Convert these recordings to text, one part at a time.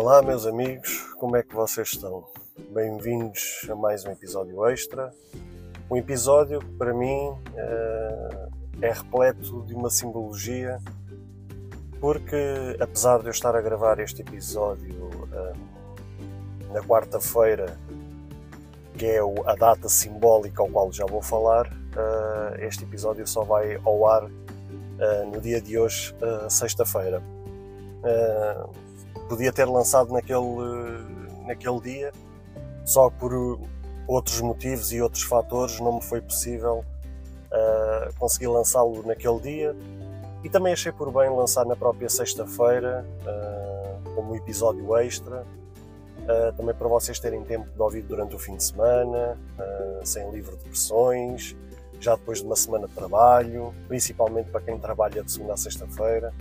Olá, meus amigos, como é que vocês estão? Bem-vindos a mais um episódio extra. Um episódio que, para mim, eh, é repleto de uma simbologia, porque, apesar de eu estar a gravar este episódio eh, na quarta-feira, que é a data simbólica ao qual já vou falar, eh, este episódio só vai ao ar no dia de hoje, sexta-feira podia ter lançado naquele, naquele dia, só por outros motivos e outros fatores não me foi possível uh, conseguir lançá-lo naquele dia. E também achei por bem lançar na própria sexta-feira, uh, como episódio extra, uh, também para vocês terem tempo de ouvir durante o fim de semana, sem livre de pressões, já depois de uma semana de trabalho, principalmente para quem trabalha de segunda a sexta-feira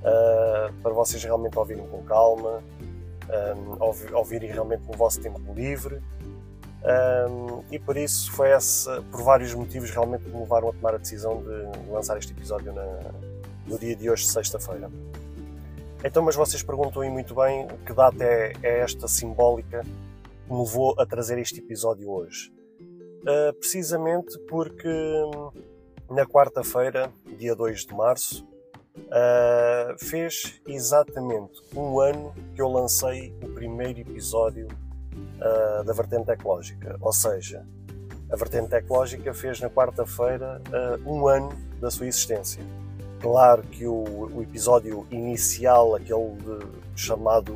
uh, para vocês realmente ouvirem com calma, um, ouvirem realmente no vosso tempo livre. Um, e por isso foi essa, por vários motivos, realmente que me levaram a tomar a decisão de lançar este episódio na, no dia de hoje, sexta-feira. Então, mas vocês perguntam aí muito bem que data é, é esta simbólica que me levou a trazer este episódio hoje. Uh, precisamente porque hum, na quarta-feira, dia 2 de março, Uh, fez exatamente um ano que eu lancei o primeiro episódio uh, da Vertente Ecológica. Ou seja, a Vertente Ecológica fez na quarta-feira uh, um ano da sua existência. Claro que o, o episódio inicial, aquele de, chamado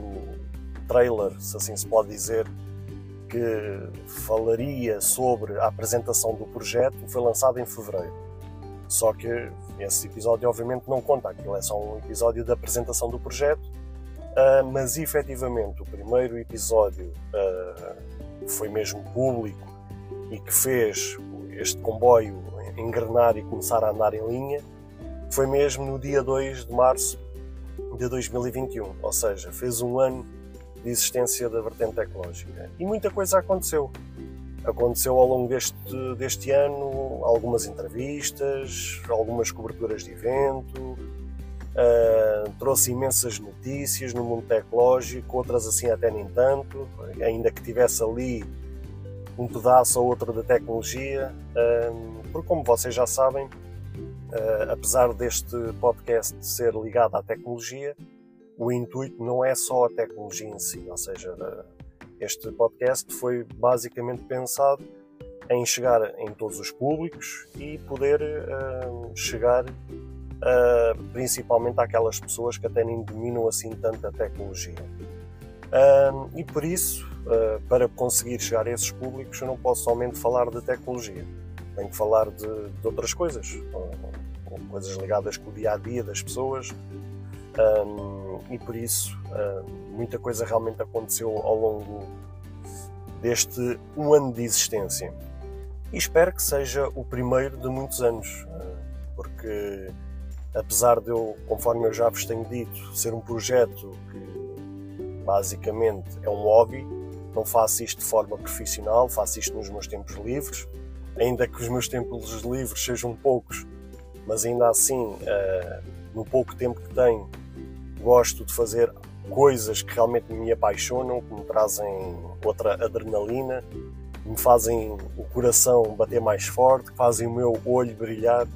trailer, se assim se pode dizer, que falaria sobre a apresentação do projeto, foi lançado em fevereiro. Só que esse episódio, obviamente, não conta, aquilo é só um episódio da apresentação do projeto, uh, mas efetivamente o primeiro episódio uh, foi mesmo público e que fez este comboio engrenar e começar a andar em linha foi mesmo no dia 2 de março de 2021, ou seja, fez um ano de existência da vertente ecológica. E muita coisa aconteceu. Aconteceu ao longo deste, deste ano algumas entrevistas, algumas coberturas de evento, uh, trouxe imensas notícias no mundo tecnológico, outras assim até nem tanto, ainda que tivesse ali um pedaço ou outro da tecnologia, uh, porque como vocês já sabem, uh, apesar deste podcast ser ligado à tecnologia, o intuito não é só a tecnologia em si, ou seja, este podcast foi basicamente pensado em chegar em todos os públicos e poder uh, chegar uh, principalmente àquelas pessoas que até nem dominam assim tanto a tecnologia. Uh, e por isso, para conseguir chegar a esses públicos, eu não posso somente falar de tecnologia, tenho que falar de, de outras coisas, coisas ligadas com o dia a dia das pessoas, um, e por isso muita coisa realmente aconteceu ao longo deste um ano de existência. E espero que seja o primeiro de muitos anos, porque apesar de eu, conforme eu já vos tenho dito, ser um projeto que basicamente é um hobby, não faço isto de forma profissional, faço isto nos meus tempos livres, ainda que os meus tempos livres sejam poucos, mas ainda assim, no pouco tempo que tenho, gosto de fazer coisas que realmente me apaixonam, que me trazem outra adrenalina, me fazem o coração bater mais forte, fazem o meu olho brilhar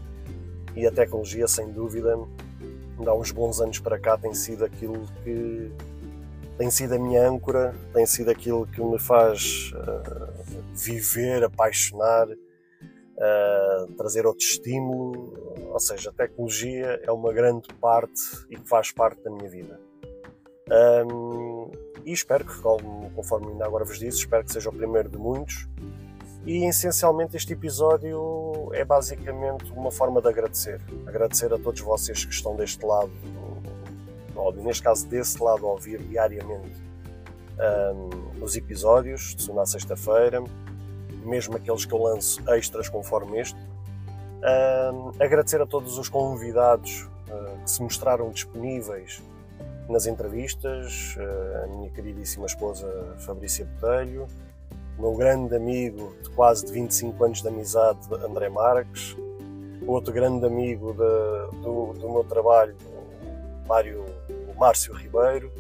e a tecnologia, sem dúvida, há uns bons anos para cá tem sido aquilo que tem sido a minha âncora, tem sido aquilo que me faz uh, viver, apaixonar, uh, trazer outro estímulo, ou seja, a tecnologia é uma grande parte e faz parte da minha vida. Um, e espero que, conforme ainda agora vos disse, espero que seja o primeiro de muitos. E essencialmente este episódio é basicamente uma forma de agradecer. Agradecer a todos vocês que estão deste lado, óbvio, neste caso desse lado, a ouvir diariamente um, os episódios de segunda sexta-feira, mesmo aqueles que eu lanço extras conforme este. Um, agradecer a todos os convidados uh, que se mostraram disponíveis nas entrevistas, uh, a minha queridíssima esposa Fabrícia Botelho, o meu grande amigo de quase de 25 anos de amizade, André Marques, outro grande amigo de, do, do, meu trabalho, Mário, o Márcio Ribeiro,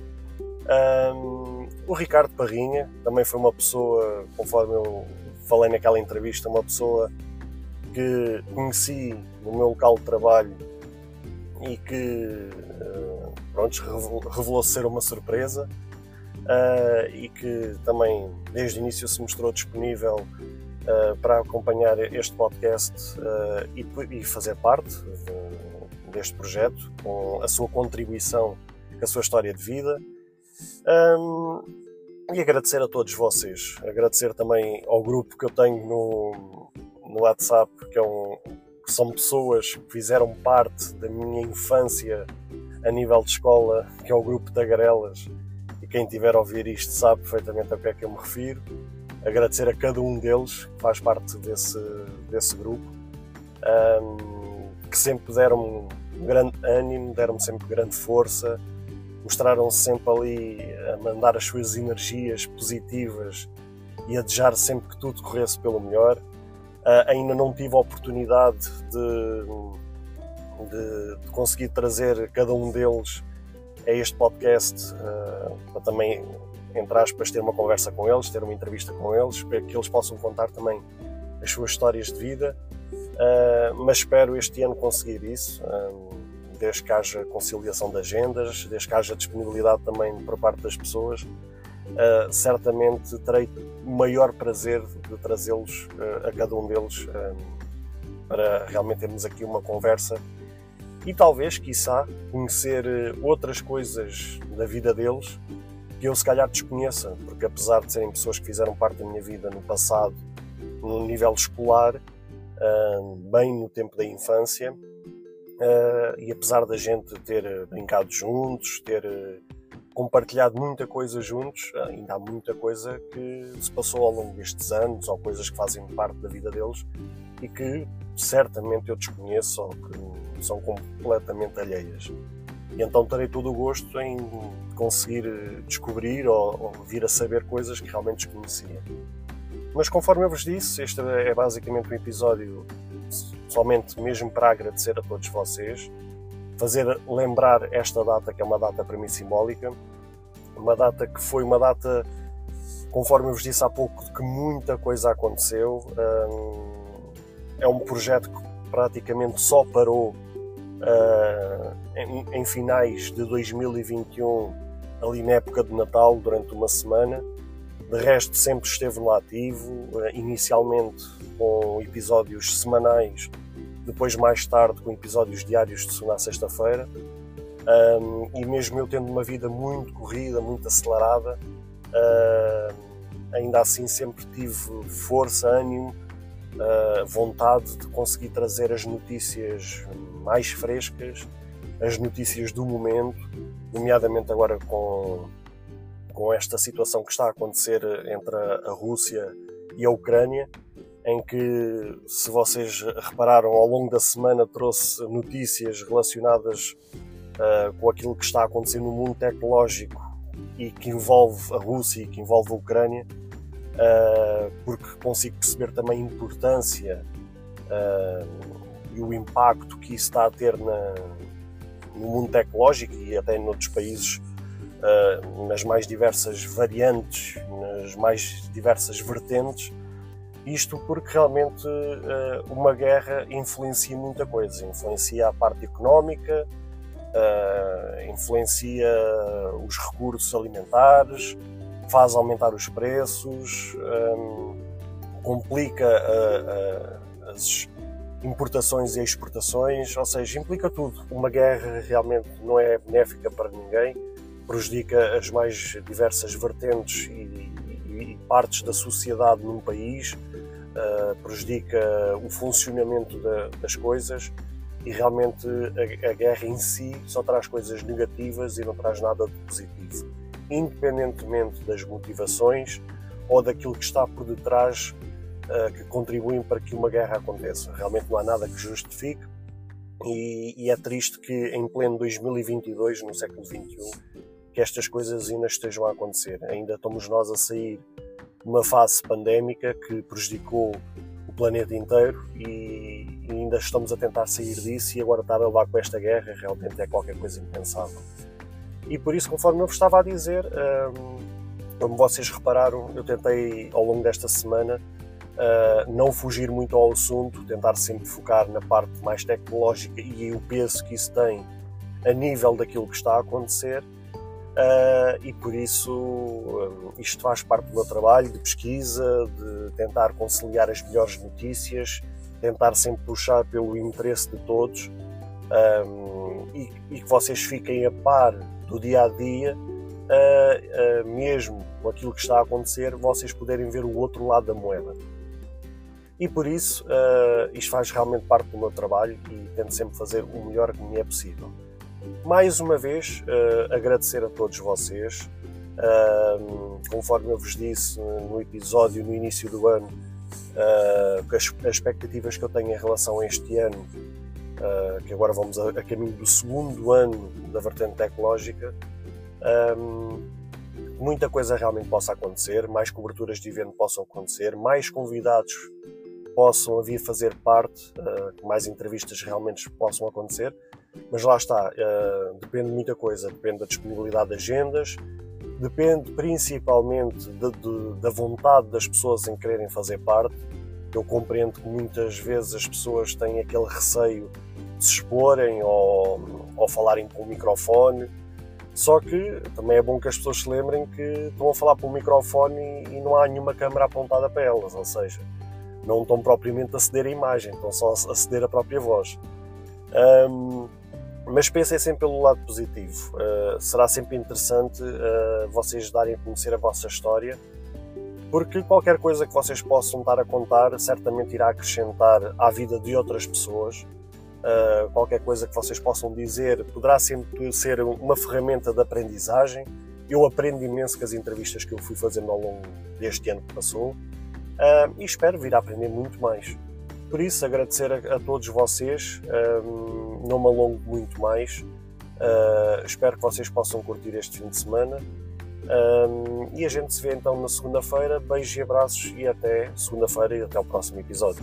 um, o Ricardo Parrinha, também foi uma pessoa, conforme eu falei naquela entrevista, uma pessoa que conheci no meu local de trabalho e que uh, pronto, revelou-se ser uma surpresa uh, e que também desde o início se mostrou disponível uh, para acompanhar este podcast e, e, fazer parte deste projeto com a sua contribuição com a sua história de vida. Um, e agradecer a todos vocês. Agradecer também ao grupo que eu tenho no, no WhatsApp, que, é um, que são pessoas que fizeram parte da minha infância a nível de escola, que é o grupo Tagarelas. E quem tiver a ouvir isto sabe perfeitamente a que é que eu me refiro. Agradecer a cada um deles que faz parte desse, desse grupo, um, que sempre deram-me grande ânimo, deram-me sempre grande força mostraram-se sempre ali a mandar as suas energias positivas e a desejar sempre que tudo corresse pelo melhor. Uh, ainda não tive a oportunidade de, de, de, conseguir trazer cada um deles a este podcast uh, para também, entre aspas, ter uma conversa com eles, ter uma entrevista com eles, para que eles possam contar também as suas histórias de vida. Uh, mas espero este ano conseguir isso desde que haja conciliação de agendas, desde que haja disponibilidade também por parte das pessoas, uh, certamente terei o maior prazer de trazê-los, uh, a cada um deles, um, para realmente termos aqui uma conversa e talvez, quiçá, conhecer outras coisas da vida deles que eu se calhar desconheça, porque apesar de serem pessoas que fizeram parte da minha vida no passado, no nível escolar, bem no tempo da infância, Uh, e apesar da gente ter brincado juntos, ter uh, compartilhado muita coisa juntos, ainda há muita coisa que se passou ao longo destes anos, ou coisas que fazem parte da vida deles e que certamente eu desconheço ou que são completamente alheias. E então terei todo o gosto em conseguir descobrir ou, ou vir a saber coisas que realmente desconhecia. Mas conforme eu vos disse, este é basicamente um episódio somente mesmo para agradecer a todos vocês, fazer lembrar esta data, que é uma data para mim simbólica, uma data que foi uma data, conforme eu vos disse há pouco, que muita coisa aconteceu. É um projeto que praticamente só parou em finais de 2021, ali na época de Natal, durante uma semana. De resto, sempre esteve no ativo, inicialmente com episódios semanais depois mais tarde com episódios diários de segunda a sexta-feira. Um, e mesmo eu tendo uma vida muito corrida, muito acelerada, ainda assim sempre tive força, ânimo, uh, vontade de conseguir trazer as notícias mais frescas, as notícias do momento, nomeadamente agora com, com esta situação que está a acontecer entre a Rússia e a Ucrânia em que, se vocês repararam, ao longo da semana trouxe notícias relacionadas uh, com aquilo que está a acontecer no mundo tecnológico e que envolve a Rússia e que envolve a Ucrânia, uh, porque consigo perceber também a importância uh, e o impacto que isso está a ter na, no mundo tecnológico e até noutros países nas mais diversas variantes, nas mais diversas vertentes, isto porque realmente uh, uma guerra influencia muita coisa. Influencia a parte económica, uh, influencia os recursos alimentares, faz aumentar os preços, eh, complica as importações e exportações, ou seja, implica tudo. Uma guerra realmente não é benéfica para ninguém, prejudica as mais diversas vertentes e, e partes da sociedade num país, uh, prejudica o funcionamento da, das coisas e realmente a, a, guerra em si só traz coisas negativas e não traz nada de positivo. independentemente das motivações ou daquilo que está por detrás uh, que contribuem para que uma guerra aconteça. Realmente não há nada que justifique e, e, é triste que em pleno 2022, no século XXI, que estas coisas ainda estejam a acontecer. Ainda estamos nós a sair uma fase pandémica que prejudicou o planeta inteiro e, ainda estamos a tentar sair disso e agora estar a levar com esta guerra realmente é qualquer coisa impensável. E por isso, conforme eu vos estava a dizer, hum, como vocês repararam, eu tentei ao longo desta semana uh, não fugir muito ao assunto, tentar sempre focar na parte mais tecnológica e o peso que isso tem a nível daquilo que está a acontecer. Uh, e por isso uh, isto faz parte do meu trabalho de pesquisa, de tentar conciliar as melhores notícias, tentar sempre puxar pelo interesse de todos um, e, e, que vocês fiquem a par do dia a dia, uh, mesmo com aquilo que está a acontecer, vocês poderem ver o outro lado da moeda. E por isso, isto faz realmente parte do meu trabalho e tento sempre fazer o melhor que me é possível. Mais uma vez, agradecer a todos vocês. conforme eu vos disse no episódio no início do ano, as, as expectativas que eu tenho em relação a este ano uh, que agora vamos a, a, caminho do segundo ano da vertente tecnológica, um, muita coisa realmente possa acontecer, mais coberturas de evento possam acontecer, mais convidados possam vir fazer parte, uh, mais entrevistas realmente possam acontecer, mas lá está, uh, depende de muita coisa, depende da disponibilidade de agendas, depende principalmente de, de, da vontade das pessoas em quererem fazer parte. Eu compreendo que muitas vezes as pessoas têm aquele receio se exporem ou, ou falarem com o microfone. Só que também é bom que as pessoas se lembrem que estão a falar para o microfone e não há nenhuma câmera apontada para elas, ou seja, não estão propriamente a ceder a imagem, estão só a ceder a própria voz. Um, mas pensem sempre pelo lado positivo. Uh, será sempre interessante uh, vocês darem a conhecer a vossa história, porque qualquer coisa que vocês possam estar a contar certamente irá acrescentar à vida de outras pessoas uh, qualquer coisa que vocês possam dizer poderá sempre ser uma ferramenta de aprendizagem. Eu aprendo imenso com as entrevistas que eu fui fazendo ao longo deste ano que passou e espero vir a aprender muito mais. Por isso, agradecer a, a todos vocês, um, não me alongo muito mais. Uh, espero que vocês possam curtir este fim de semana. Um, e a gente se vê então na segunda-feira. Beijos e abraços e até segunda-feira e até o próximo episódio.